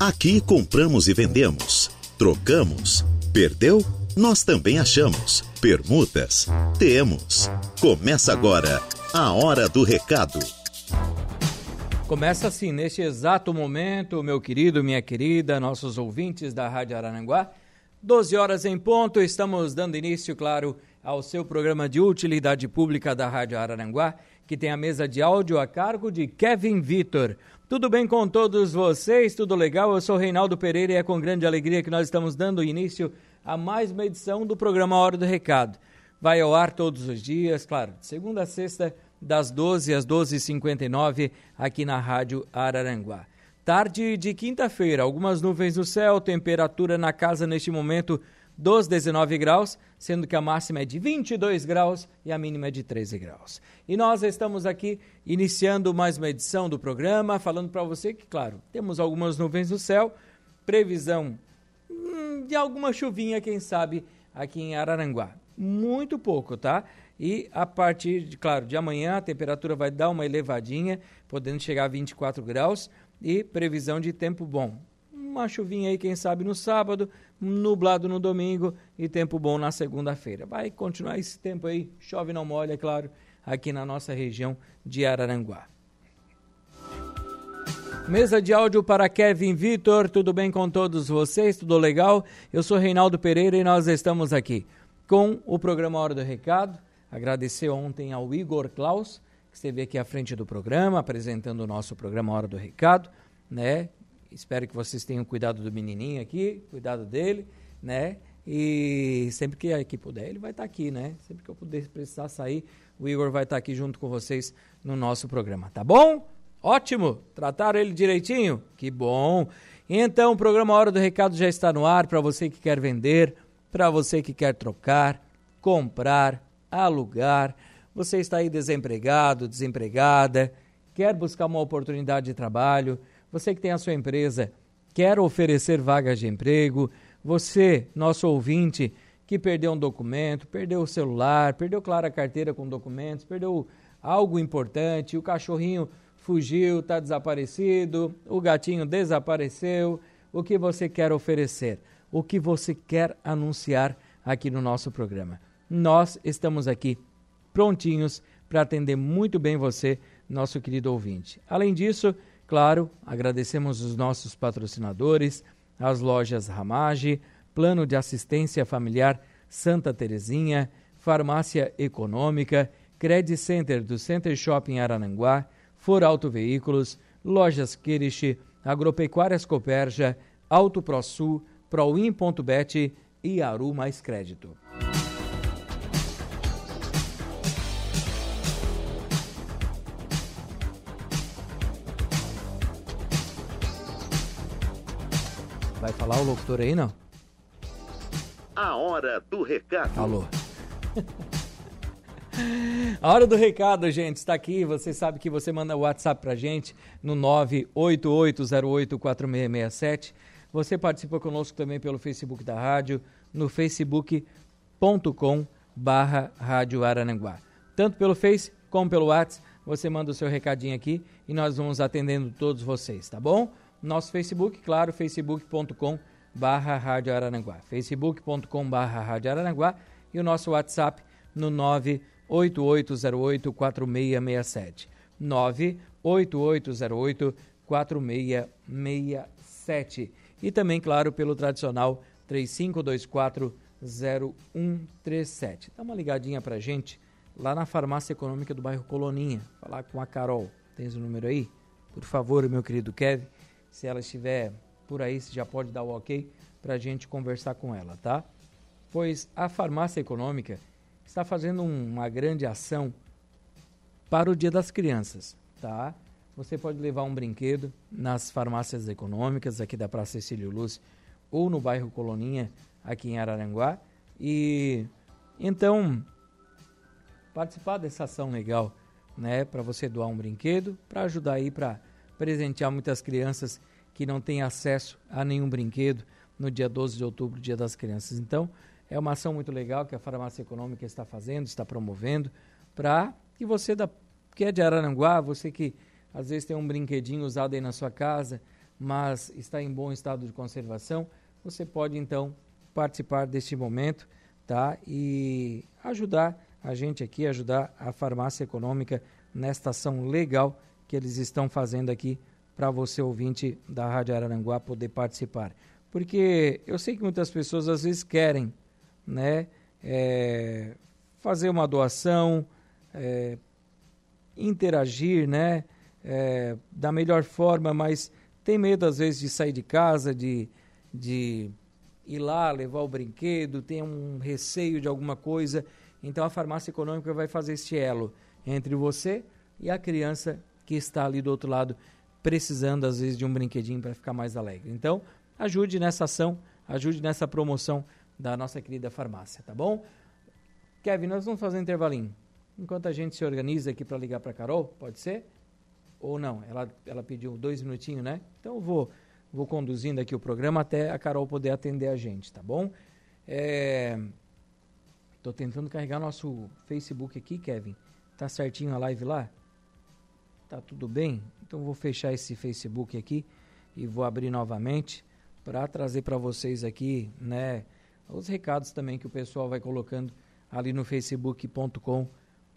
Aqui compramos e vendemos, trocamos, perdeu? Nós também achamos. Permutas? Temos. Começa agora a Hora do Recado. Começa assim, neste exato momento, meu querido, minha querida, nossos ouvintes da Rádio Araranguá. 12 horas em ponto, estamos dando início, claro, ao seu programa de utilidade pública da Rádio Araranguá, que tem a mesa de áudio a cargo de Kevin Vitor. Tudo bem com todos vocês? Tudo legal? Eu sou Reinaldo Pereira e é com grande alegria que nós estamos dando início a mais uma edição do programa Hora do Recado. Vai ao ar todos os dias, claro, segunda a sexta, das 12 às 12h59, aqui na Rádio Araranguá. Tarde de quinta-feira, algumas nuvens no céu, temperatura na casa neste momento dos 19 graus, sendo que a máxima é de 22 graus e a mínima é de 13 graus. E nós estamos aqui iniciando mais uma edição do programa, falando para você que, claro, temos algumas nuvens no céu, previsão hum, de alguma chuvinha, quem sabe, aqui em Araranguá. Muito pouco, tá? E a partir, de, claro, de amanhã a temperatura vai dar uma elevadinha, podendo chegar a 24 graus e previsão de tempo bom uma chuvinha aí, quem sabe, no sábado, nublado no domingo e tempo bom na segunda-feira. Vai continuar esse tempo aí, chove não molha, é claro, aqui na nossa região de Araranguá. Mesa de áudio para Kevin Vitor, tudo bem com todos vocês? Tudo legal? Eu sou Reinaldo Pereira e nós estamos aqui com o programa Hora do Recado. Agradecer ontem ao Igor Klaus, que esteve aqui à frente do programa, apresentando o nosso programa Hora do Recado, né? Espero que vocês tenham cuidado do menininho aqui, cuidado dele, né? E sempre que, que puder, ele vai estar aqui, né? Sempre que eu puder precisar sair, o Igor vai estar aqui junto com vocês no nosso programa, tá bom? Ótimo! Trataram ele direitinho? Que bom! Então, o programa Hora do Recado já está no ar para você que quer vender, para você que quer trocar, comprar, alugar. Você está aí desempregado, desempregada, quer buscar uma oportunidade de trabalho você que tem a sua empresa, quer oferecer vagas de emprego, você, nosso ouvinte, que perdeu um documento, perdeu o celular, perdeu, claro, a carteira com documentos, perdeu algo importante, o cachorrinho fugiu, está desaparecido, o gatinho desapareceu, o que você quer oferecer, o que você quer anunciar aqui no nosso programa. Nós estamos aqui prontinhos para atender muito bem você, nosso querido ouvinte. Além disso, Claro, agradecemos os nossos patrocinadores, as lojas Ramage, Plano de Assistência Familiar Santa Terezinha, Farmácia Econômica, Credit Center do Center Shopping Arananguá, For Auto Veículos, Lojas Kirish, Agropecuárias Coperja, Auto ProSul, Proin.bet e Aru Mais Crédito. Falar o locutor aí, não? A hora do recado. Alô. A hora do recado, gente, está aqui. Você sabe que você manda o WhatsApp pra gente no 988084667. Você participa conosco também pelo Facebook da rádio, no facebook.com barra Rádio Arananguá. Tanto pelo Face como pelo WhatsApp, você manda o seu recadinho aqui e nós vamos atendendo todos vocês, tá bom? Nosso Facebook, claro, facebook.com barra Rádio Araranguá. facebook.com barra Rádio Araranguá e o nosso WhatsApp no 988084667. 988084667. E também, claro, pelo tradicional 35240137. Dá uma ligadinha pra gente lá na Farmácia Econômica do bairro Coloninha. Falar com a Carol. Tens o número aí? Por favor, meu querido Kevin se ela estiver por aí, você já pode dar o ok para a gente conversar com ela, tá? Pois a farmácia econômica está fazendo uma grande ação para o Dia das Crianças, tá? Você pode levar um brinquedo nas farmácias econômicas aqui da Praça Cecílio Luz ou no bairro Coloninha, aqui em Araranguá. E então participar dessa ação legal, né, para você doar um brinquedo, para ajudar aí para presentear muitas crianças que não têm acesso a nenhum brinquedo no dia 12 de outubro, Dia das Crianças. Então, é uma ação muito legal que a Farmácia Econômica está fazendo, está promovendo, para que você da, que é de Araranguá, você que às vezes tem um brinquedinho usado aí na sua casa, mas está em bom estado de conservação, você pode então participar deste momento, tá? E ajudar a gente aqui, ajudar a farmácia econômica nesta ação legal que eles estão fazendo aqui para você ouvinte da Rádio Araranguá poder participar. Porque eu sei que muitas pessoas às vezes querem, né, é, fazer uma doação, é, interagir, né, é, da melhor forma, mas tem medo às vezes de sair de casa, de, de ir lá levar o brinquedo, tem um receio de alguma coisa. Então a farmácia econômica vai fazer este elo entre você e a criança que está ali do outro lado precisando às vezes de um brinquedinho para ficar mais alegre. Então, ajude nessa ação, ajude nessa promoção da nossa querida farmácia, tá bom? Kevin, nós vamos fazer um intervalinho. Enquanto a gente se organiza aqui para ligar para Carol, pode ser? Ou não? Ela, ela pediu dois minutinhos, né? Então eu vou, vou conduzindo aqui o programa até a Carol poder atender a gente, tá bom? Estou é, tentando carregar nosso Facebook aqui, Kevin. Tá certinho a live lá? Tá tudo bem? Então vou fechar esse Facebook aqui e vou abrir novamente para trazer para vocês aqui, né, os recados também que o pessoal vai colocando ali no facebook.com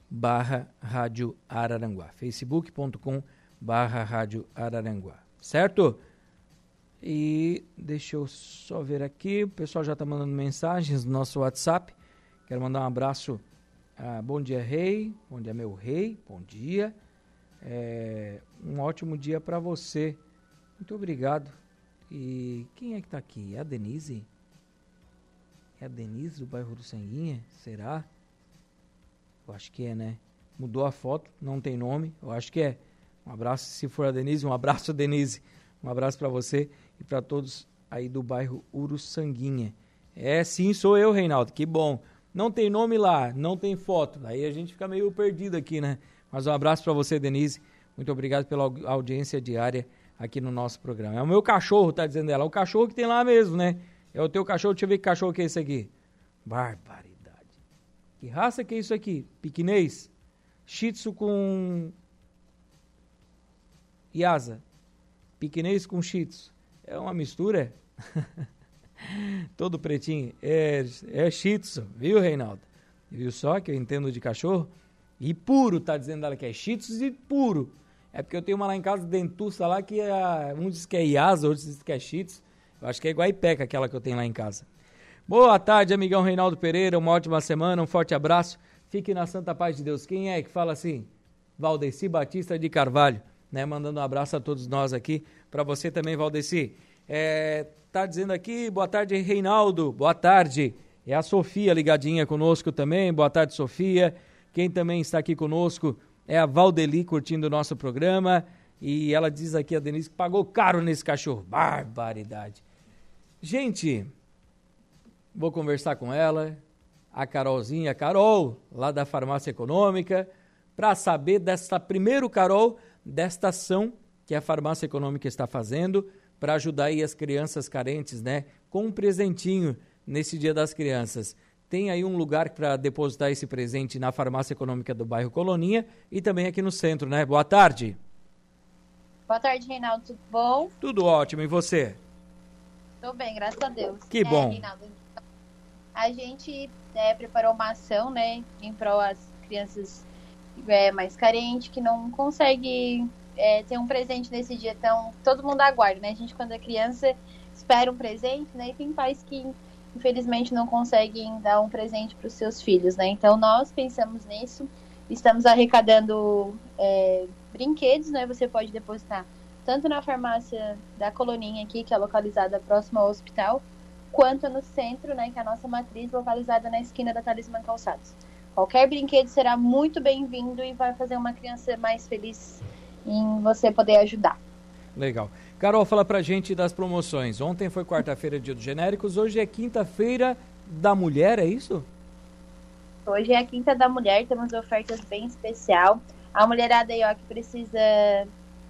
barra Rádio Araranguá. facebook.com barra Rádio Araranguá. Certo? E deixa eu só ver aqui, o pessoal já está mandando mensagens no nosso WhatsApp. Quero mandar um abraço. Ah, bom dia, rei. Bom dia, meu rei. Bom dia. É, um ótimo dia para você. Muito obrigado. E quem é que está aqui? É a Denise? É a Denise do bairro do Sanguinha? Será? Eu acho que é, né? Mudou a foto, não tem nome. Eu acho que é. Um abraço, se for a Denise, um abraço, Denise. Um abraço para você e para todos aí do bairro Uruçanguinha. É, sim, sou eu, Reinaldo. Que bom. Não tem nome lá, não tem foto. Aí a gente fica meio perdido aqui, né? Mas um abraço para você, Denise. Muito obrigado pela audiência diária aqui no nosso programa. É o meu cachorro, tá dizendo ela. O cachorro que tem lá mesmo, né? É o teu cachorro. Deixa eu ver que cachorro que é esse aqui. Barbaridade. Que raça que é isso aqui? Piquinês? Shih Tzu com Yasa. Piquinês com Shih Tzu. É uma mistura? Todo pretinho. É, é Shih Tzu, viu, Reinaldo? Viu só que eu entendo de cachorro? E puro, tá dizendo ela que é cheetos e puro. É porque eu tenho uma lá em casa, dentuça lá, que é, um diz que é Iasa, outro diz que é cheetos. Eu acho que é igual a Ipeca, aquela que eu tenho lá em casa. Boa tarde, amigão Reinaldo Pereira. Uma ótima semana, um forte abraço. Fique na santa paz de Deus. Quem é que fala assim? Valdeci Batista de Carvalho, né? Mandando um abraço a todos nós aqui. Para você também, Valdeci. É, tá dizendo aqui, boa tarde, Reinaldo. Boa tarde. É a Sofia ligadinha conosco também. Boa tarde, Sofia. Quem também está aqui conosco é a Valdeli curtindo o nosso programa. E ela diz aqui, a Denise, que pagou caro nesse cachorro. Barbaridade. Gente, vou conversar com ela, a Carolzinha, a Carol, lá da Farmácia Econômica, para saber desta primeiro, Carol, desta ação que a Farmácia Econômica está fazendo para ajudar aí as crianças carentes, né? Com um presentinho nesse Dia das Crianças tem aí um lugar para depositar esse presente na farmácia econômica do bairro Coloninha e também aqui no centro, né? Boa tarde. Boa tarde, Reinaldo. Tudo bom? Tudo ótimo. E você? Estou bem, graças a Deus. Que é, bom. Reinaldo, a gente é, preparou uma ação, né, em prol das crianças é, mais carentes, que não conseguem é, ter um presente nesse dia. Então, todo mundo aguarda, né? A gente, quando é criança, espera um presente, né? E tem pais que infelizmente não conseguem dar um presente para os seus filhos, né? Então nós pensamos nisso, estamos arrecadando é, brinquedos, né? Você pode depositar tanto na farmácia da Coloninha aqui, que é localizada próximo ao hospital, quanto no centro, né? Que é a nossa matriz localizada na esquina da Talismã Calçados. Qualquer brinquedo será muito bem-vindo e vai fazer uma criança mais feliz em você poder ajudar. Legal. Carol, fala pra gente das promoções. Ontem foi quarta-feira, dia dos genéricos, hoje é quinta-feira da mulher, é isso? Hoje é a quinta da mulher, temos ofertas bem especial. A mulherada aí, ó, que precisa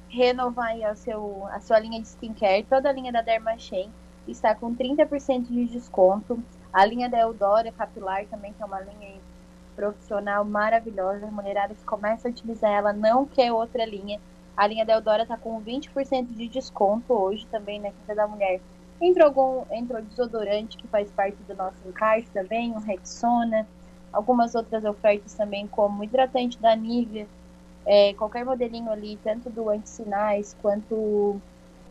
renovar aí, ó, seu, a sua linha de skincare, toda a linha da Dermachem está com 30% de desconto. A linha da Eudora Capilar também, que é uma linha profissional maravilhosa. A mulherada que começa a utilizar ela não quer outra linha A linha da Eudora tá com 20% de desconto hoje também na Quinta da Mulher. Entrou algum, entrou desodorante que faz parte do nosso encarte também, um Rexona, algumas outras ofertas também como hidratante da Nivea, é, qualquer modelinho ali, tanto do anti-sinais quanto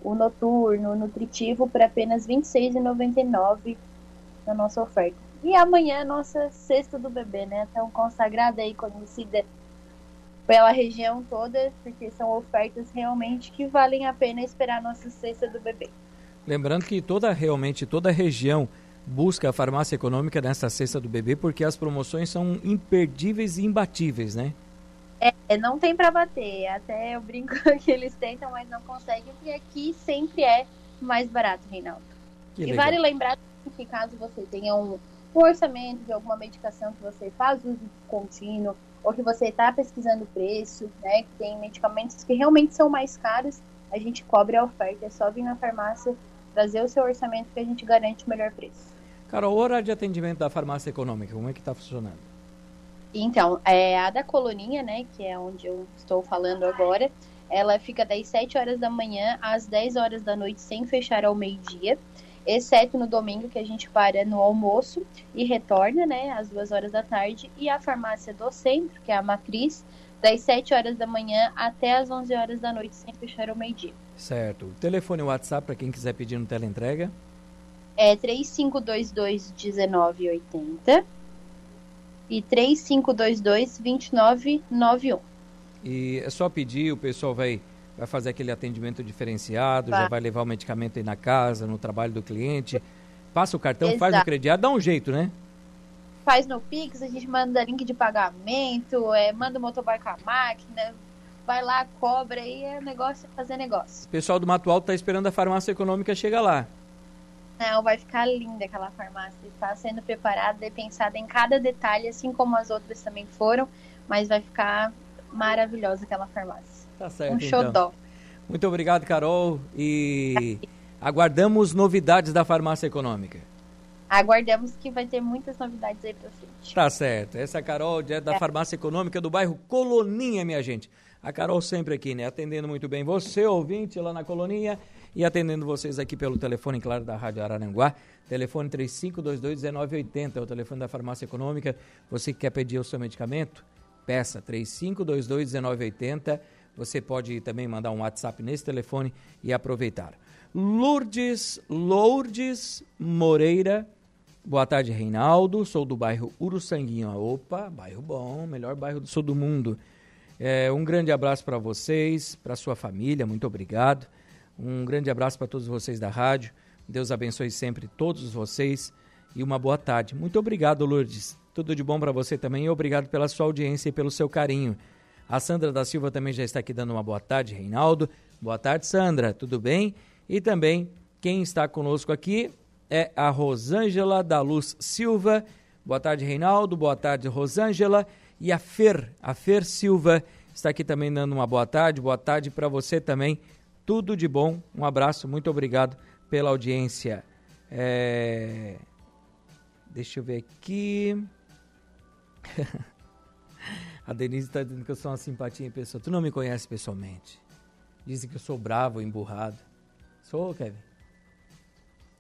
o noturno, o nutritivo, por apenas R$ 26,99 na nossa oferta. E amanhã é nossa cesta do bebê, né? Tão consagrada aí, conhecida pela região toda, porque são ofertas realmente que valem a pena esperar a nossa cesta do bebê. Lembrando que toda realmente toda região busca a farmácia econômica nessa cesta do bebê porque as promoções são imperdíveis e imbatíveis, né? É, não tem para bater. Até eu brinco que eles tentam, mas não conseguem, porque aqui sempre é mais barato, Reinaldo. Que e legal. vale lembrar que caso você tenha um, um orçamento de alguma medicação que você faz uso contínuo, ou que você está pesquisando o preço, né? Que tem medicamentos que realmente são mais caros, a gente cobre a oferta. É só vir na farmácia, trazer o seu orçamento que a gente garante o melhor preço. Carol, o horário de atendimento da farmácia econômica, como é que está funcionando? Então, é, a da Coloninha, né, que é onde eu estou falando agora, ela fica das 7 horas da manhã às 10 horas da noite, sem fechar ao meio-dia exceto no domingo que a gente para no almoço e retorna, né, às duas horas da tarde, e a farmácia do centro, que é a matriz, das 7 horas da manhã até as 11 horas da noite, sem fechar o meio-dia. Certo. Telefone e WhatsApp para quem quiser pedir no teleentrega? É 3522 1980 e 3522 2991. E é só pedir, o pessoal vai vai fazer aquele atendimento diferenciado, vai. já vai levar o medicamento aí na casa, no trabalho do cliente. Passa o cartão, Exato. faz o crediário, dá um jeito, né? Faz no Pix, a gente manda link de pagamento, é, manda o motoboy com a máquina, vai lá, cobra e é negócio é fazer negócio. O pessoal do Mato Alto tá esperando a farmácia econômica chegar lá. Não, vai ficar linda aquela farmácia. Está sendo preparada e pensada em cada detalhe, assim como as outras também foram, mas vai ficar maravilhosa aquela farmácia. Tá certo, um xodó. Então. Muito obrigado, Carol. E aguardamos novidades da farmácia econômica. Aguardamos que vai ter muitas novidades aí para frente. Tá certo. Essa é a Carol, direto da é. farmácia econômica do bairro Coloninha, minha gente. A Carol sempre aqui, né? Atendendo muito bem você, ouvinte, lá na Coloninha, e atendendo vocês aqui pelo telefone, claro, da Rádio Araranguá. Telefone 3522-1980, é o telefone da farmácia econômica. Você que quer pedir o seu medicamento, peça 3522-1980 você pode também mandar um WhatsApp nesse telefone e aproveitar. Lourdes, Lourdes Moreira. Boa tarde, Reinaldo. Sou do bairro Uruçanguinho. Opa, bairro bom, melhor bairro do sul do mundo. É, um grande abraço para vocês, para sua família, muito obrigado. Um grande abraço para todos vocês da rádio. Deus abençoe sempre todos vocês e uma boa tarde. Muito obrigado, Lourdes. Tudo de bom para você também e obrigado pela sua audiência e pelo seu carinho. A Sandra da Silva também já está aqui dando uma boa tarde, Reinaldo. Boa tarde, Sandra, tudo bem? E também quem está conosco aqui é a Rosângela da Luz Silva. Boa tarde, Reinaldo. Boa tarde, Rosângela. E a Fer, a Fer Silva, está aqui também dando uma boa tarde. Boa tarde para você também. Tudo de bom. Um abraço, muito obrigado pela audiência. É... Deixa eu ver aqui. A Denise está dizendo que eu sou uma simpatia em pessoa. Tu não me conhece pessoalmente. Dizem que eu sou bravo, emburrado. Sou, Kevin?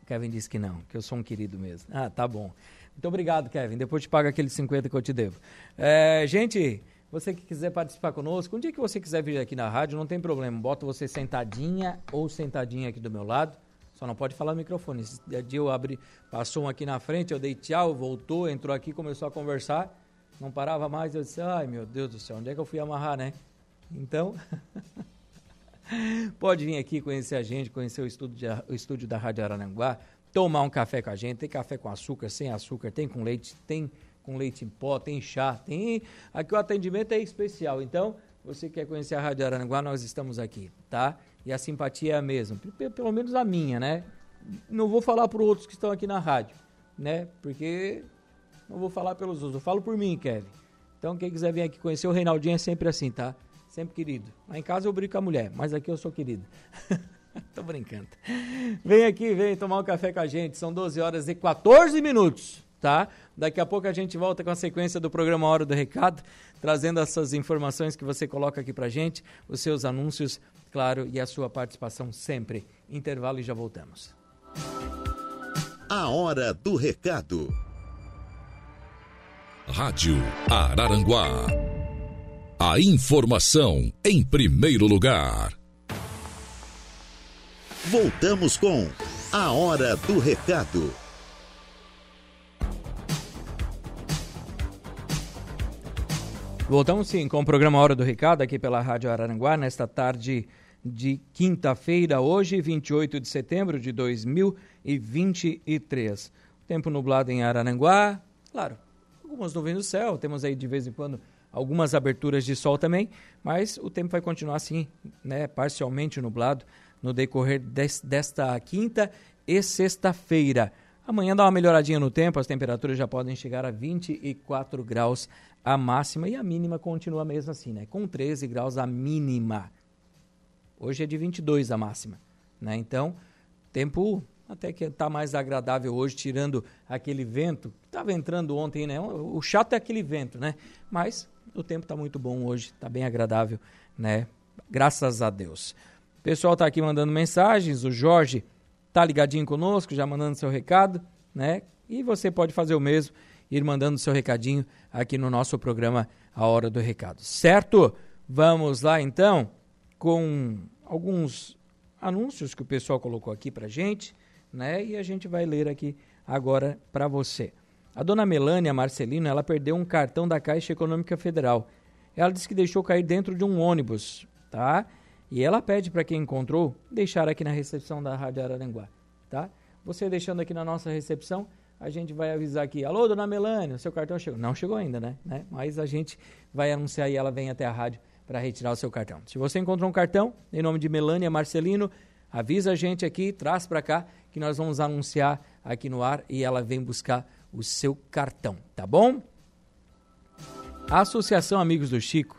Kevin disse que não, que eu sou um querido mesmo. Ah, tá bom. Muito obrigado, Kevin. Depois te pago aqueles 50 que eu te devo. É, gente, você que quiser participar conosco, um dia que você quiser vir aqui na rádio, não tem problema. Bota você sentadinha ou sentadinha aqui do meu lado. Só não pode falar no microfone. Esse dia eu abri, passou um aqui na frente, eu dei tchau, voltou, entrou aqui, começou a conversar não parava mais. Eu disse, ai meu Deus do céu, onde é que eu fui amarrar, né? Então, pode vir aqui conhecer a gente, conhecer o estúdio, de, o estúdio da Rádio Arananguá, tomar um café com a gente. Tem café com açúcar, sem açúcar, tem com leite, tem com leite em pó, tem chá, tem. Aqui o atendimento é especial. Então, você quer conhecer a Rádio Arananguá, nós estamos aqui, tá? E a simpatia é a mesma, pelo menos a minha, né? Não vou falar para outros que estão aqui na rádio, né? Porque não vou falar pelos outros, eu falo por mim, Kevin. Então, quem quiser vir aqui conhecer o Reinaldinho é sempre assim, tá? Sempre querido. Lá em casa eu brinco com a mulher, mas aqui eu sou querido. Tô brincando. Vem aqui, vem tomar um café com a gente. São 12 horas e 14 minutos. tá? Daqui a pouco a gente volta com a sequência do programa Hora do Recado, trazendo essas informações que você coloca aqui pra gente, os seus anúncios, claro, e a sua participação sempre. Intervalo e já voltamos. A Hora do Recado. Rádio Araranguá. A informação em primeiro lugar. Voltamos com A Hora do Recado. Voltamos sim com o programa Hora do Recado aqui pela Rádio Araranguá nesta tarde de quinta-feira, hoje, 28 de setembro de 2023. Tempo nublado em Araranguá, claro, algumas nuvens no céu, temos aí de vez em quando algumas aberturas de sol também, mas o tempo vai continuar assim, né, parcialmente nublado no decorrer des, desta quinta e sexta-feira. Amanhã dá uma melhoradinha no tempo, as temperaturas já podem chegar a 24 graus a máxima e a mínima continua mesmo assim, né? Com 13 graus a mínima. Hoje é de 22 a máxima, né? Então, tempo até que está mais agradável hoje, tirando aquele vento que estava entrando ontem, né? O chato é aquele vento, né? Mas o tempo está muito bom hoje, está bem agradável, né? Graças a Deus. O pessoal está aqui mandando mensagens, o Jorge tá ligadinho conosco, já mandando seu recado, né? E você pode fazer o mesmo, ir mandando seu recadinho aqui no nosso programa A Hora do Recado. Certo? Vamos lá então com alguns anúncios que o pessoal colocou aqui pra gente, né? E a gente vai ler aqui agora para você. A dona Melânia Marcelino, ela perdeu um cartão da Caixa Econômica Federal. Ela disse que deixou cair dentro de um ônibus, tá? E ela pede para quem encontrou deixar aqui na recepção da Rádio Araranguá, tá? Você deixando aqui na nossa recepção, a gente vai avisar aqui, alô, dona Melânia, seu cartão chegou. Não chegou ainda, né? né? Mas a gente vai anunciar e ela vem até a rádio para retirar o seu cartão. Se você encontrou um cartão em nome de Melânia Marcelino, avisa a gente aqui, traz para cá, que nós vamos anunciar aqui no ar e ela vem buscar o seu cartão, tá bom? A Associação Amigos do Chico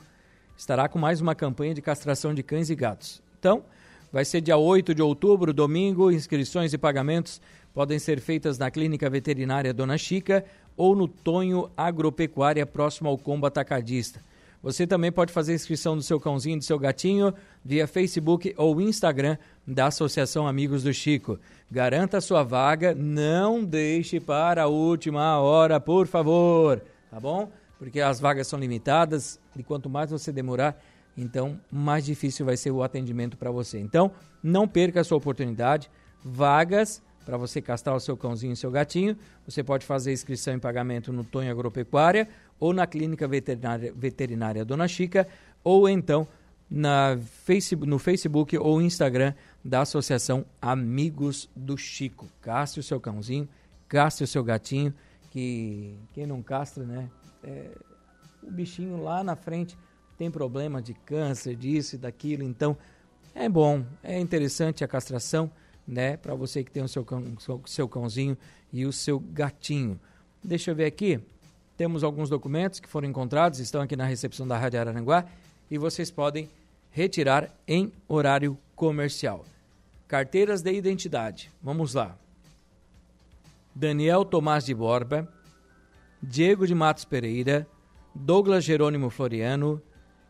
estará com mais uma campanha de castração de cães e gatos. Então, vai ser dia 8 de outubro, domingo, inscrições e pagamentos podem ser feitas na Clínica Veterinária Dona Chica ou no Tonho Agropecuária, próximo ao Combo Atacadista. Você também pode fazer inscrição do seu cãozinho, do seu gatinho, via Facebook ou Instagram da Associação Amigos do Chico. Garanta sua vaga, não deixe para a última hora, por favor, tá bom? Porque as vagas são limitadas e quanto mais você demorar, então mais difícil vai ser o atendimento para você. Então, não perca a sua oportunidade. Vagas para você castrar o seu cãozinho e seu gatinho. Você pode fazer inscrição em pagamento no Tonho Agropecuária ou na Clínica Veterinária, Veterinária Dona Chica ou então na Facebook, no Facebook ou Instagram da Associação Amigos do Chico. Castre o seu cãozinho, castre o seu gatinho, que quem não castra, né? É, o bichinho lá na frente tem problema de câncer, disso e daquilo. Então, é bom, é interessante a castração né? Para você que tem o seu, cão, seu cãozinho e o seu gatinho. Deixa eu ver aqui. Temos alguns documentos que foram encontrados, estão aqui na recepção da Rádio Araranguá e vocês podem retirar em horário comercial. Carteiras de identidade. Vamos lá. Daniel Tomás de Borba, Diego de Matos Pereira, Douglas Jerônimo Floriano,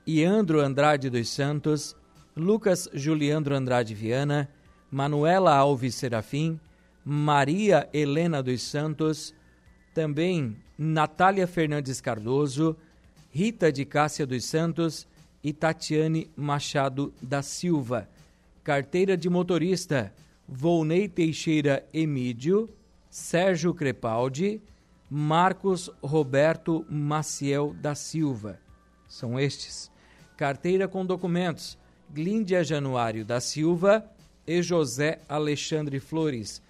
Iandro Andrade dos Santos, Lucas Juliandro Andrade Viana, Manuela Alves Serafim, Maria Helena dos Santos, também Natália Fernandes Cardoso, Rita de Cássia dos Santos e Tatiane Machado da Silva. Carteira de motorista: Volney Teixeira Emídio, Sérgio Crepaldi, Marcos Roberto Maciel da Silva. São estes. Carteira com documentos: Glíndia Januário da Silva, e José Alexandre Flores,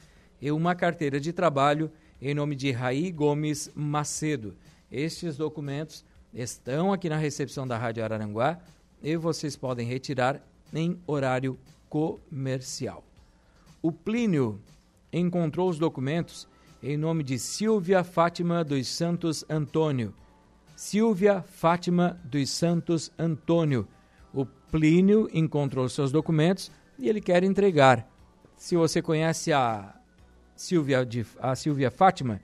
e uma carteira de trabalho em nome de Raí Gomes Macedo. Estes documentos estão aqui na recepção da Rádio Araranguá e vocês podem retirar em horário comercial. O Plínio encontrou os documentos em nome de Silvia Fátima dos Santos Antônio. Silvia Fátima dos Santos Antônio. O Plínio encontrou seus documentos e ele quer entregar. Se você conhece a Silvia, a Silvia Fátima,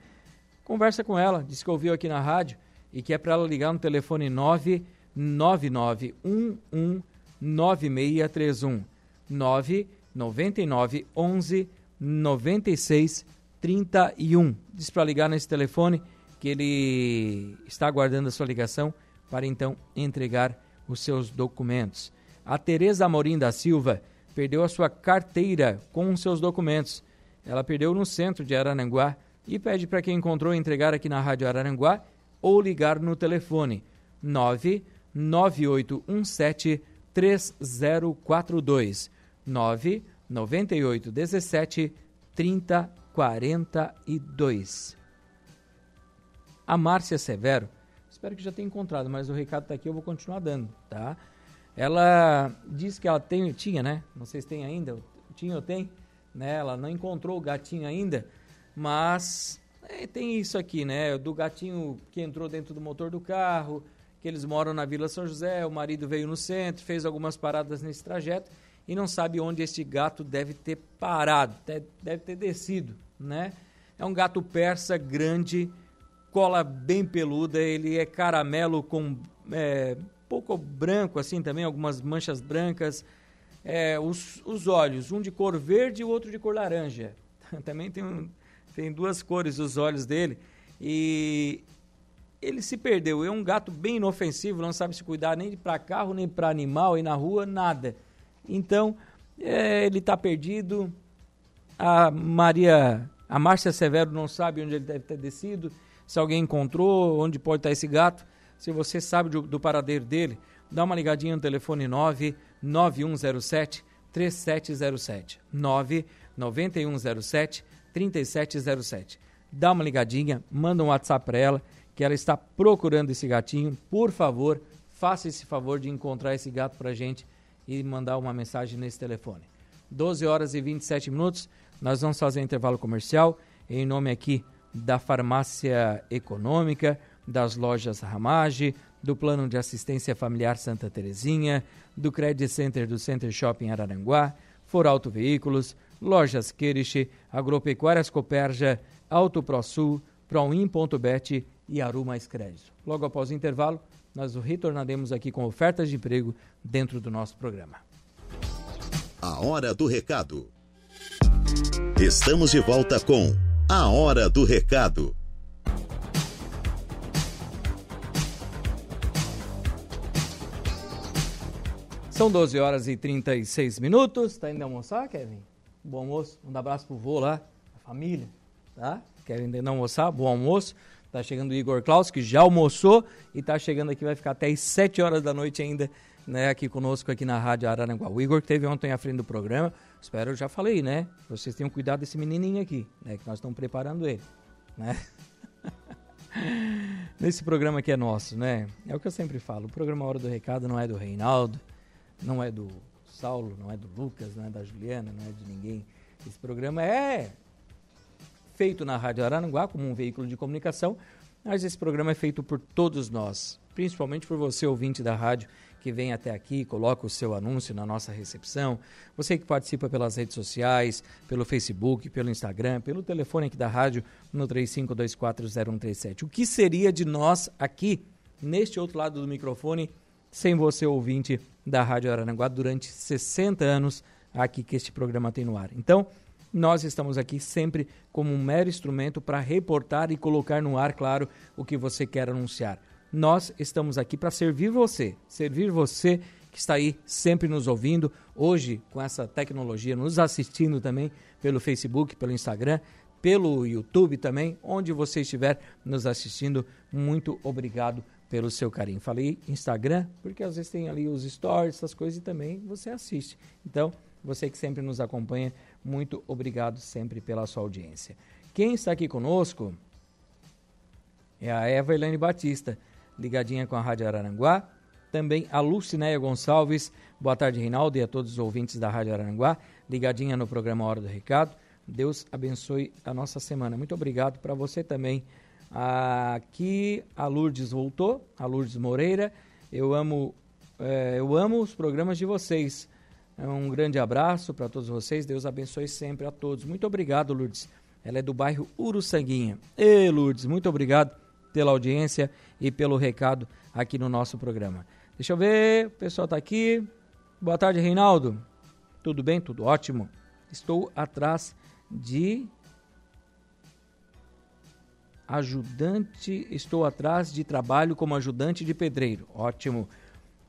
conversa com ela, diz que ouviu aqui na rádio e que é para ela ligar no telefone 99911 9631 999 11 96 31. Diz para ligar nesse telefone que ele está aguardando a sua ligação para então entregar os seus documentos. A Tereza Amorim da Silva perdeu a sua carteira com os seus documentos. Ela perdeu no centro de Araranguá e pede para quem encontrou entregar aqui na Rádio Araranguá ou ligar no telefone 99817 3042 99817 3042. A Márcia Severo, espero que já tenha encontrado, mas o recado está aqui, eu vou continuar dando, tá? Ela diz que ela tem, tinha, né? Não sei se tem ainda, tinha ou tem, né? Ela não encontrou o gatinho ainda, mas é, tem isso aqui, né? Do gatinho que entrou dentro do motor do carro, que eles moram na Vila São José, o marido veio no centro, fez algumas paradas nesse trajeto e não sabe onde este gato deve ter parado, deve ter descido, né? É um gato persa grande, cola bem peluda, ele é caramelo com é, pouco branco assim também, algumas manchas brancas, é, os, os olhos, um de cor verde e o outro de cor laranja. também tem, um, tem duas cores os olhos dele e ele se perdeu. É um gato bem inofensivo, não sabe se cuidar nem para carro, nem para animal, e na rua, nada. Então, é, ele está perdido. A Maria, a Márcia Severo não sabe onde ele deve ter descido, se alguém encontrou, onde pode estar esse gato. Se você sabe do, do paradeiro dele, dá uma ligadinha no telefone 99107 3707. 99107 3707. Dá uma ligadinha, manda um WhatsApp para ela que ela está procurando esse gatinho. Por favor, faça esse favor de encontrar esse gato para gente e mandar uma mensagem nesse telefone. 12 horas e 27 minutos, nós vamos fazer um intervalo comercial em nome aqui da Farmácia Econômica, das lojas Ramage, do Plano de Assistência Familiar Santa Terezinha, do Credit Center do Center Shopping Araranguá, For Auto Veículos, Lojas Queriche, Agropecuárias Coperja, Auto ProSul, Proin.bet e Aru Mais Crédito. Logo após o intervalo, nós retornaremos aqui com ofertas de emprego dentro do nosso programa. A Hora do Recado. Estamos de volta com A Hora do Recado. São 12 horas e 36 minutos. Tá indo almoçar, Kevin? Bom almoço. Um abraço pro vô lá, a família, tá? Querem ainda almoçar? Bom almoço. Tá chegando o Igor Klaus, que já almoçou e tá chegando aqui, vai ficar até às 7 horas da noite ainda, né, aqui conosco aqui na Rádio Araranguá. O Igor que teve ontem à frente do programa, espero, eu já falei, né? Vocês tenham cuidado desse menininho aqui, né, que nós estamos preparando ele, né? Nesse programa que é nosso, né? É o que eu sempre falo, o programa Hora do Recado não é do Reinaldo, não é do Saulo, não é do Lucas, não é da Juliana, não é de ninguém. Esse programa é feito na Rádio Araranguá como um veículo de comunicação, mas esse programa é feito por todos nós, principalmente por você, ouvinte da rádio, que vem até aqui, coloca o seu anúncio na nossa recepção, você que participa pelas redes sociais, pelo Facebook, pelo Instagram, pelo telefone aqui da rádio no 35240137. O que seria de nós aqui, neste outro lado do microfone, sem você, ouvinte da Rádio Araranguá, durante 60 anos aqui que este programa tem no ar? Então, nós estamos aqui sempre como um mero instrumento para reportar e colocar no ar, claro, o que você quer anunciar. Nós estamos aqui para servir você, servir você que está aí sempre nos ouvindo, hoje com essa tecnologia, nos assistindo também pelo Facebook, pelo Instagram, pelo YouTube também, onde você estiver nos assistindo. Muito obrigado pelo seu carinho. Falei Instagram, porque às vezes tem ali os stories, essas coisas e também você assiste. Então, você que sempre nos acompanha, muito obrigado sempre pela sua audiência. Quem está aqui conosco é a Eva Helene Batista, ligadinha com a Rádio Araranguá. Também a Lucinéia Gonçalves. Boa tarde, Reinaldo, e a todos os ouvintes da Rádio Araranguá. Ligadinha no programa Hora do Recado. Deus abençoe a nossa semana. Muito obrigado para você também. Aqui a Lourdes voltou, a Lourdes Moreira. Eu amo, é, eu amo os programas de vocês. Um grande abraço para todos vocês. Deus abençoe sempre a todos. Muito obrigado, Lourdes. Ela é do bairro Uruçanguinha. Ei, Lourdes, muito obrigado pela audiência e pelo recado aqui no nosso programa. Deixa eu ver, o pessoal está aqui. Boa tarde, Reinaldo. Tudo bem? Tudo ótimo. Estou atrás de ajudante, estou atrás de trabalho como ajudante de pedreiro. Ótimo.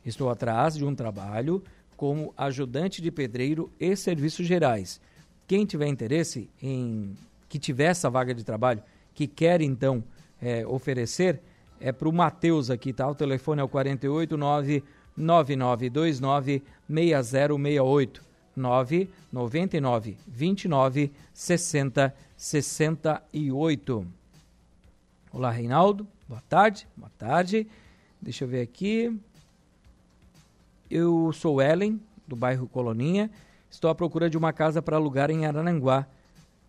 Estou atrás de um trabalho como ajudante de pedreiro e serviços gerais. Quem tiver interesse em que tiver essa vaga de trabalho, que quer então é, oferecer, é para o Matheus aqui, tá? O telefone é o 489 9929 6068 999 29 60 68. Olá, Reinaldo. Boa tarde. Boa tarde. Deixa eu ver aqui. Eu sou Ellen, do bairro Coloninha. Estou à procura de uma casa para alugar em Arananguá.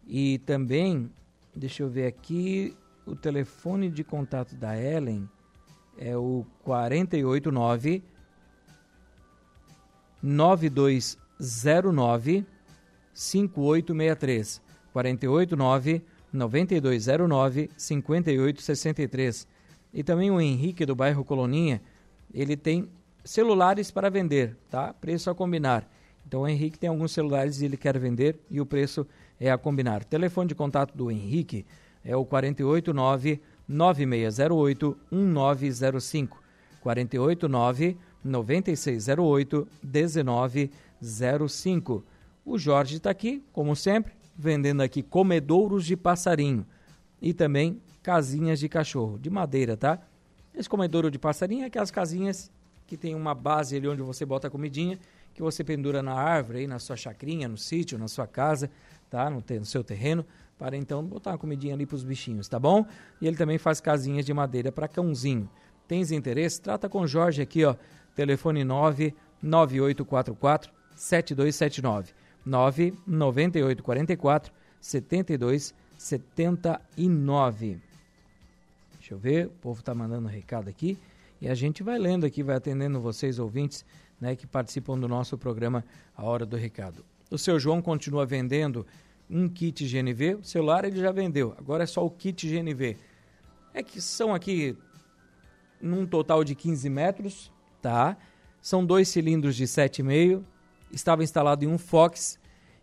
E também, deixa eu ver aqui, o telefone de contato da Ellen é o 489 9209 5863. 489 9209 5863. E também o Henrique do bairro Coloninha, ele tem celulares para vender, tá? Preço a combinar. Então o Henrique tem alguns celulares e ele quer vender e o preço é a combinar. Telefone de contato do Henrique é o 489 9608 1905. 489 9608 1905. O Jorge está aqui, como sempre, vendendo aqui comedouros de passarinho e também casinhas de cachorro, de madeira, tá? Esse comedouro de passarinho é aquelas casinhas que tem uma base ali onde você bota a comidinha, que você pendura na árvore, aí na sua chacrinha, no sítio, na sua casa, tá? No, te, no seu terreno, para então botar uma comidinha ali para os bichinhos, tá bom? E ele também faz casinhas de madeira para cãozinho. Tens interesse? Trata com Jorge aqui, ó. Telefone 99844 7279. 99844 7279. Deixa eu ver, o povo está mandando um recado aqui e a gente vai lendo aqui, vai atendendo vocês ouvintes, né, que participam do nosso programa A Hora do Recado. O seu João continua vendendo um kit GNV, o celular ele já vendeu, agora é só o kit GNV. É que são aqui num total de 15 metros, tá? São dois cilindros de 7,5, estava instalado em um Fox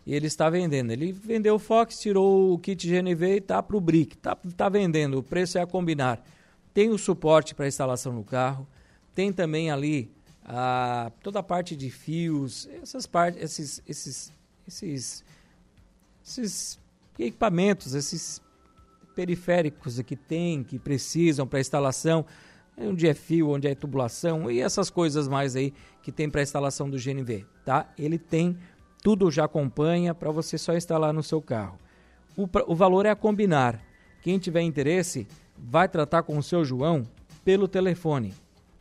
e ele está vendendo. Ele vendeu o Fox, tirou o kit GNV e tá para o Brick. Tá, tá vendendo, o preço é a combinar. Tem o suporte para instalação no carro, tem também ali a, toda a parte de fios, essas partes, esses, esses, esses, esses equipamentos, esses periféricos que tem, que precisam para instalação, onde é fio, onde é tubulação e essas coisas mais aí que tem para instalação do GNV, tá? Ele tem tudo já acompanha para você só instalar no seu carro. O, o valor é a combinar. Quem tiver interesse, vai tratar com o seu João pelo telefone.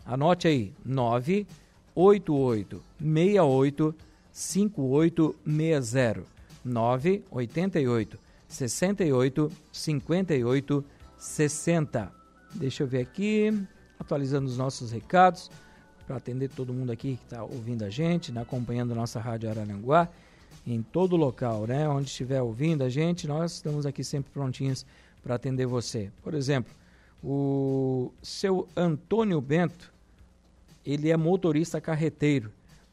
Anote aí: 988 68 5860 988 68 58 60. Deixa eu ver aqui, atualizando os nossos recados para atender todo mundo aqui que está ouvindo a gente, né, acompanhando nossa Rádio Araranguá, em todo local, né, onde estiver ouvindo a gente, nós estamos aqui sempre prontinhos para atender você. Por exemplo, o seu Antônio Bento, ele é motorista carreteiro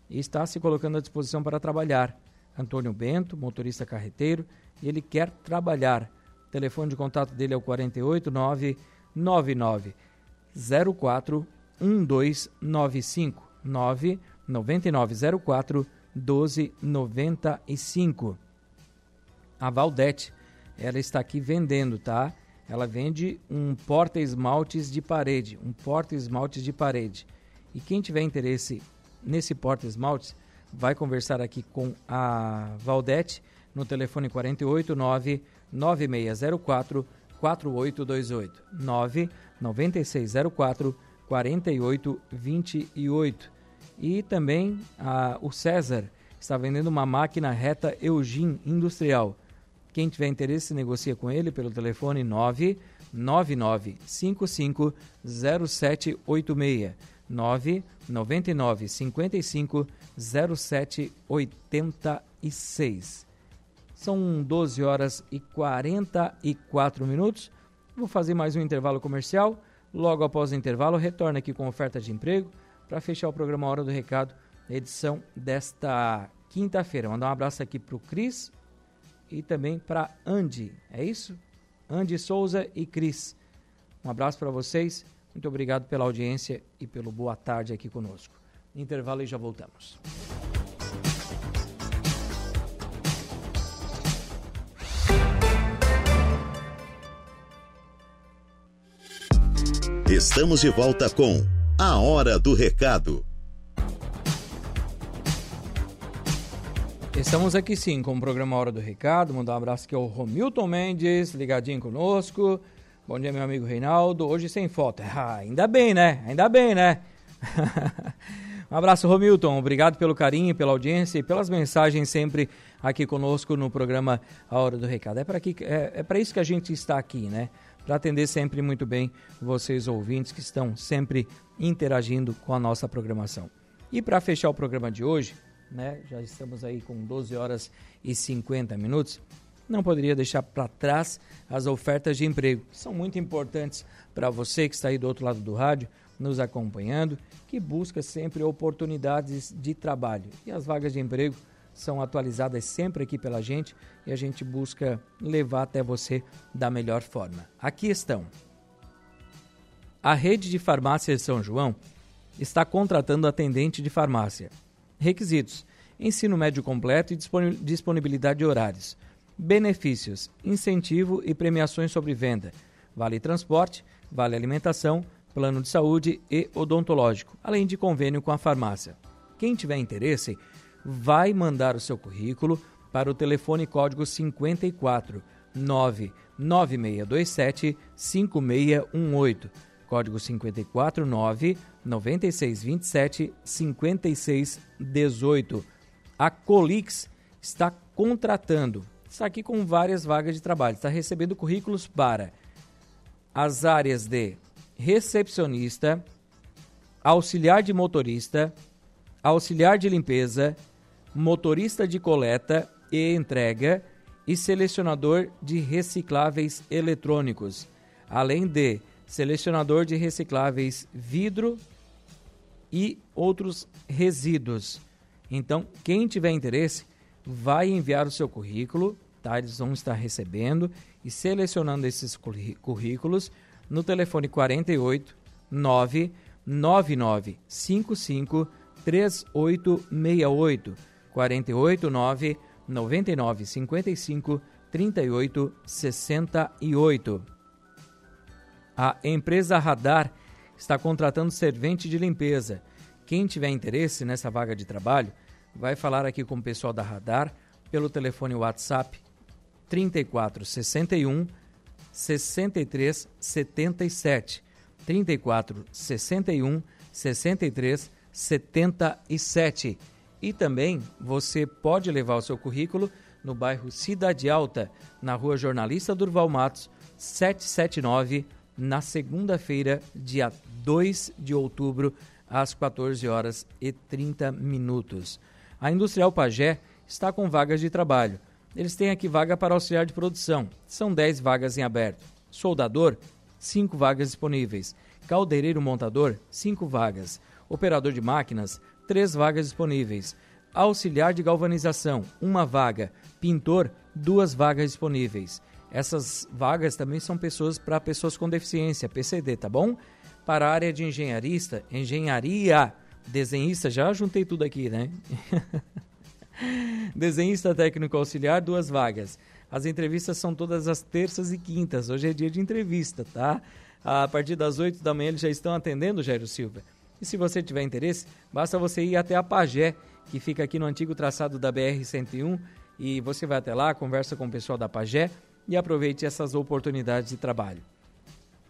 e está se colocando à disposição para trabalhar. Antônio Bento, motorista carreteiro, ele quer trabalhar. O telefone de contato dele é o 489 99 04 1295 99904 1295. A Valdete, ela está aqui vendendo, tá? Ela vende um porta-esmaltes de parede, um porta-esmaltes de parede. E quem tiver interesse nesse porta-esmaltes, vai conversar aqui com a Valdete no telefone 489 9604 4828 99604 4828. E também a, o César está vendendo uma máquina reta Eugene Industrial. Quem tiver interesse, negocia com ele pelo telefone 999 55 0786 999 55 0786. São 12 horas e 44 minutos. Vou fazer mais um intervalo comercial. Logo após o intervalo, retorno aqui com oferta de emprego para fechar o programa Hora do Recado, edição desta quinta-feira. Mandar um abraço aqui para o Cris e também para Andy. É isso? Andy Souza e Cris. Um abraço para vocês. Muito obrigado pela audiência e pelo boa tarde aqui conosco. Intervalo e já voltamos. Estamos de volta com A Hora do Recado. Estamos aqui sim com o programa Hora do Recado. Mandar um abraço aqui ao Romilton Mendes, ligadinho conosco. Bom dia, meu amigo Reinaldo. Hoje sem foto. Ah, ainda bem, né? Ainda bem, né? um abraço, Romilton. Obrigado pelo carinho, pela audiência e pelas mensagens sempre aqui conosco no programa A Hora do Recado. É para é, é isso que a gente está aqui, né? Para atender sempre muito bem vocês ouvintes que estão sempre interagindo com a nossa programação. E para fechar o programa de hoje, né? Já estamos aí com 12 horas e 50 minutos. Não poderia deixar para trás as ofertas de emprego, são muito importantes para você que está aí do outro lado do rádio, nos acompanhando, que busca sempre oportunidades de trabalho. E as vagas de emprego são atualizadas sempre aqui pela gente e a gente busca levar até você da melhor forma. Aqui estão. A rede de farmácia de São João está contratando atendente de farmácia. Requisitos: ensino médio completo e disponibilidade de horários. Benefícios: incentivo e premiações sobre venda. Vale transporte, vale alimentação, plano de saúde e odontológico, além de convênio com a farmácia. Quem tiver interesse, vai mandar o seu currículo para o telefone código 54 99627 5618. Código 549 9627 5618. A Colix está contratando, está aqui com várias vagas de trabalho, está recebendo currículos para as áreas de recepcionista, auxiliar de motorista, auxiliar de limpeza, motorista de coleta e entrega e selecionador de recicláveis eletrônicos, além de selecionador de recicláveis vidro e outros resíduos. Então, quem tiver interesse, vai enviar o seu currículo, tá? Eles vão estar recebendo e selecionando esses currículos no telefone 48 999 55 3868 48 9 99 55 38 68 a empresa Radar está contratando servente de limpeza. Quem tiver interesse nessa vaga de trabalho, vai falar aqui com o pessoal da Radar pelo telefone WhatsApp 3461 63 77 34 61 63 77 e também você pode levar o seu currículo no bairro Cidade Alta, na rua Jornalista Durval Matos, 779, na segunda-feira, dia 2 de outubro, às 14 horas e 30 minutos. A Industrial Pagé está com vagas de trabalho. Eles têm aqui vaga para auxiliar de produção. São 10 vagas em aberto. Soldador, 5 vagas disponíveis. Caldeireiro montador, 5 vagas. Operador de máquinas, 3 vagas disponíveis. Auxiliar de galvanização, 1 vaga. Pintor, 2 vagas disponíveis. Essas vagas também são pessoas para pessoas com deficiência, PCD, tá bom? Para a área de engenharista, engenharia, desenhista, já juntei tudo aqui, né? desenhista técnico auxiliar, duas vagas. As entrevistas são todas as terças e quintas. Hoje é dia de entrevista, tá? A partir das 8 da manhã eles já estão atendendo, Jairo Silva. E se você tiver interesse, basta você ir até a Pagé, que fica aqui no antigo traçado da BR-101, e você vai até lá, conversa com o pessoal da Pagé e aproveite essas oportunidades de trabalho.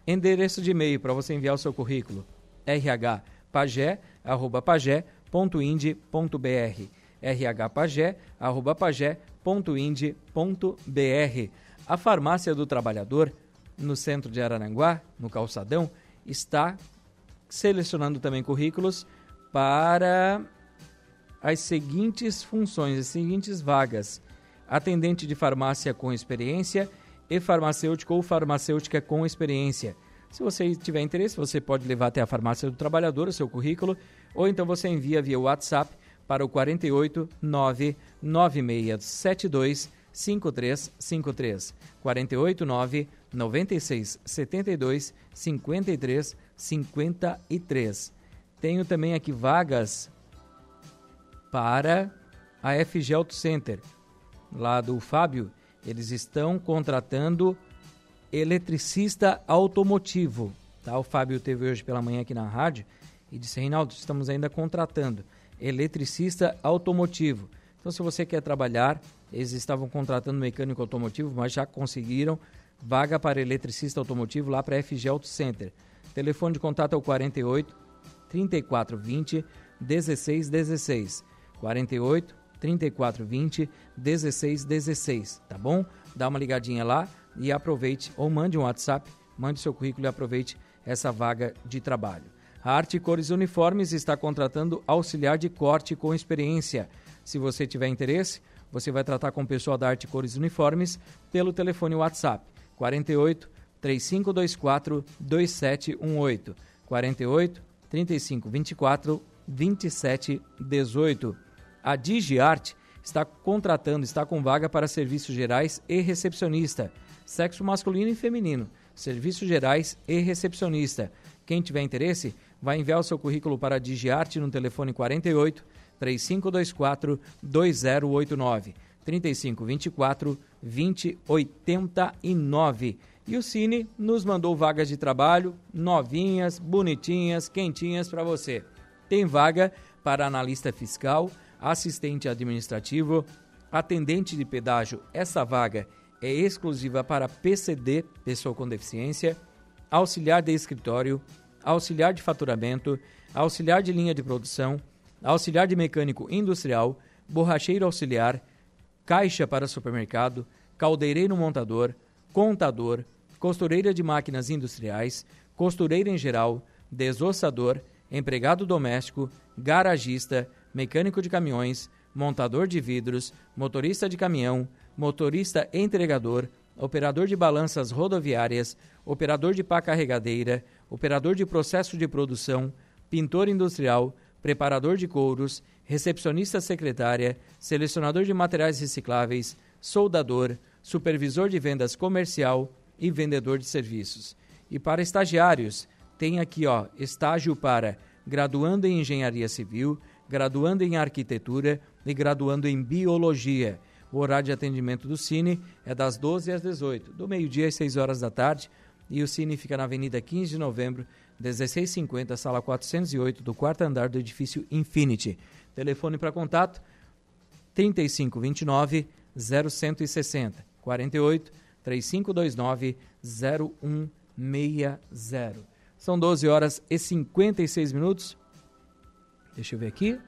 Endereço de e-mail para você enviar o seu currículo: rhpagé@pagé.ind.br. rhpagé@pagé.ind.br. A Farmácia do Trabalhador, no centro de Araranguá, no Calçadão, está selecionando também currículos para as seguintes funções, as seguintes vagas: atendente de farmácia com experiência e farmacêutico ou farmacêutica com experiência. Se você tiver interesse, você pode levar até a farmácia do trabalhador o seu currículo ou então você envia via WhatsApp para o 48 99672 5353 48 9 96 72 53 53. Tenho também aqui vagas para a FG Auto Center, lá do Fábio. Eles estão contratando eletricista automotivo. Tá? O Fábio teve hoje pela manhã aqui na rádio e disse: Reinaldo, estamos ainda contratando eletricista automotivo. Então, se você quer trabalhar, eles estavam contratando mecânico automotivo, mas já conseguiram vaga para eletricista automotivo lá para a FG Auto Center. Telefone de contato é o 48 3420 1616. 48 3420 1616, tá bom? Dá uma ligadinha lá e aproveite, ou mande um WhatsApp, mande seu currículo e aproveite essa vaga de trabalho. A Arte Cores Uniformes está contratando auxiliar de corte com experiência. Se você tiver interesse, você vai tratar com o pessoal da Arte Cores Uniformes pelo telefone WhatsApp 48 3524 2718 48 3524 2718. A DigiArt está contratando, está com vaga para serviços gerais e recepcionista, sexo masculino e feminino, serviços gerais e recepcionista. Quem tiver interesse, vai enviar o seu currículo para a DigiArt no telefone 48 3524 2089 3524 2089. E o Cine nos mandou vagas de trabalho novinhas, bonitinhas, quentinhas para você. Tem vaga para analista fiscal, assistente administrativo, atendente de pedágio. Essa vaga é exclusiva para PCD, pessoa com deficiência, auxiliar de escritório, auxiliar de faturamento, auxiliar de linha de produção, auxiliar de mecânico industrial, borracheiro auxiliar, caixa para supermercado, caldeireiro montador, contador, costureira de máquinas industriais, costureira em geral, desossador, empregado doméstico, garagista, mecânico de caminhões, montador de vidros, motorista de caminhão, motorista entregador, operador de balanças rodoviárias, operador de pá carregadeira, operador de processo de produção, pintor industrial, preparador de couros, recepcionista secretária, selecionador de materiais recicláveis, soldador, supervisor de vendas comercial e vendedor de serviços. E para estagiários, tem aqui, ó, estágio para graduando em engenharia civil, graduando em arquitetura e graduando em biologia. O horário de atendimento do Cine é das 12 às 18, do meio-dia às 6 horas da tarde, e o Cine fica na Avenida 15 de Novembro, 1650, sala 408, do quarto andar do edifício Infinity. Telefone para contato 3529 0160 48 3529 0160. São 12 horas e 56 minutos. Deixa eu ver aqui.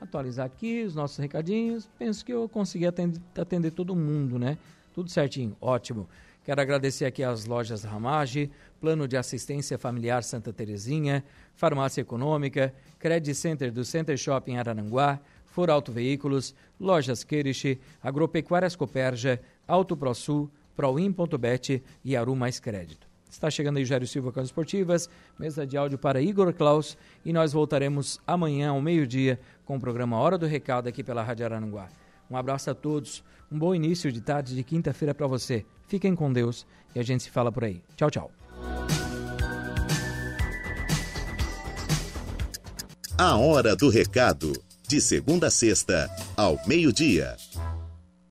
Atualizar aqui os nossos recadinhos. Penso que eu consegui atender, atender todo mundo, né? Tudo certinho, ótimo. Quero agradecer aqui às lojas Ramage, Plano de Assistência Familiar Santa Terezinha, Farmácia Econômica, Credit Center do Center Shopping Araranguá, For Auto Veículos, Lojas Queriche, Agropecuárias Coperja, Auto ProSul, Proin.bet e Aru Mais Crédito. Está chegando aí Jairo Silva com as esportivas, mesa de áudio para Igor Klaus e nós voltaremos amanhã ao meio-dia com o programa Hora do Recado aqui pela Rádio Araranguá. Um abraço a todos, um bom início de tarde de quinta-feira para você. Fiquem com Deus e a gente se fala por aí. Tchau, tchau. A Hora do Recado, de segunda a sexta, ao meio-dia.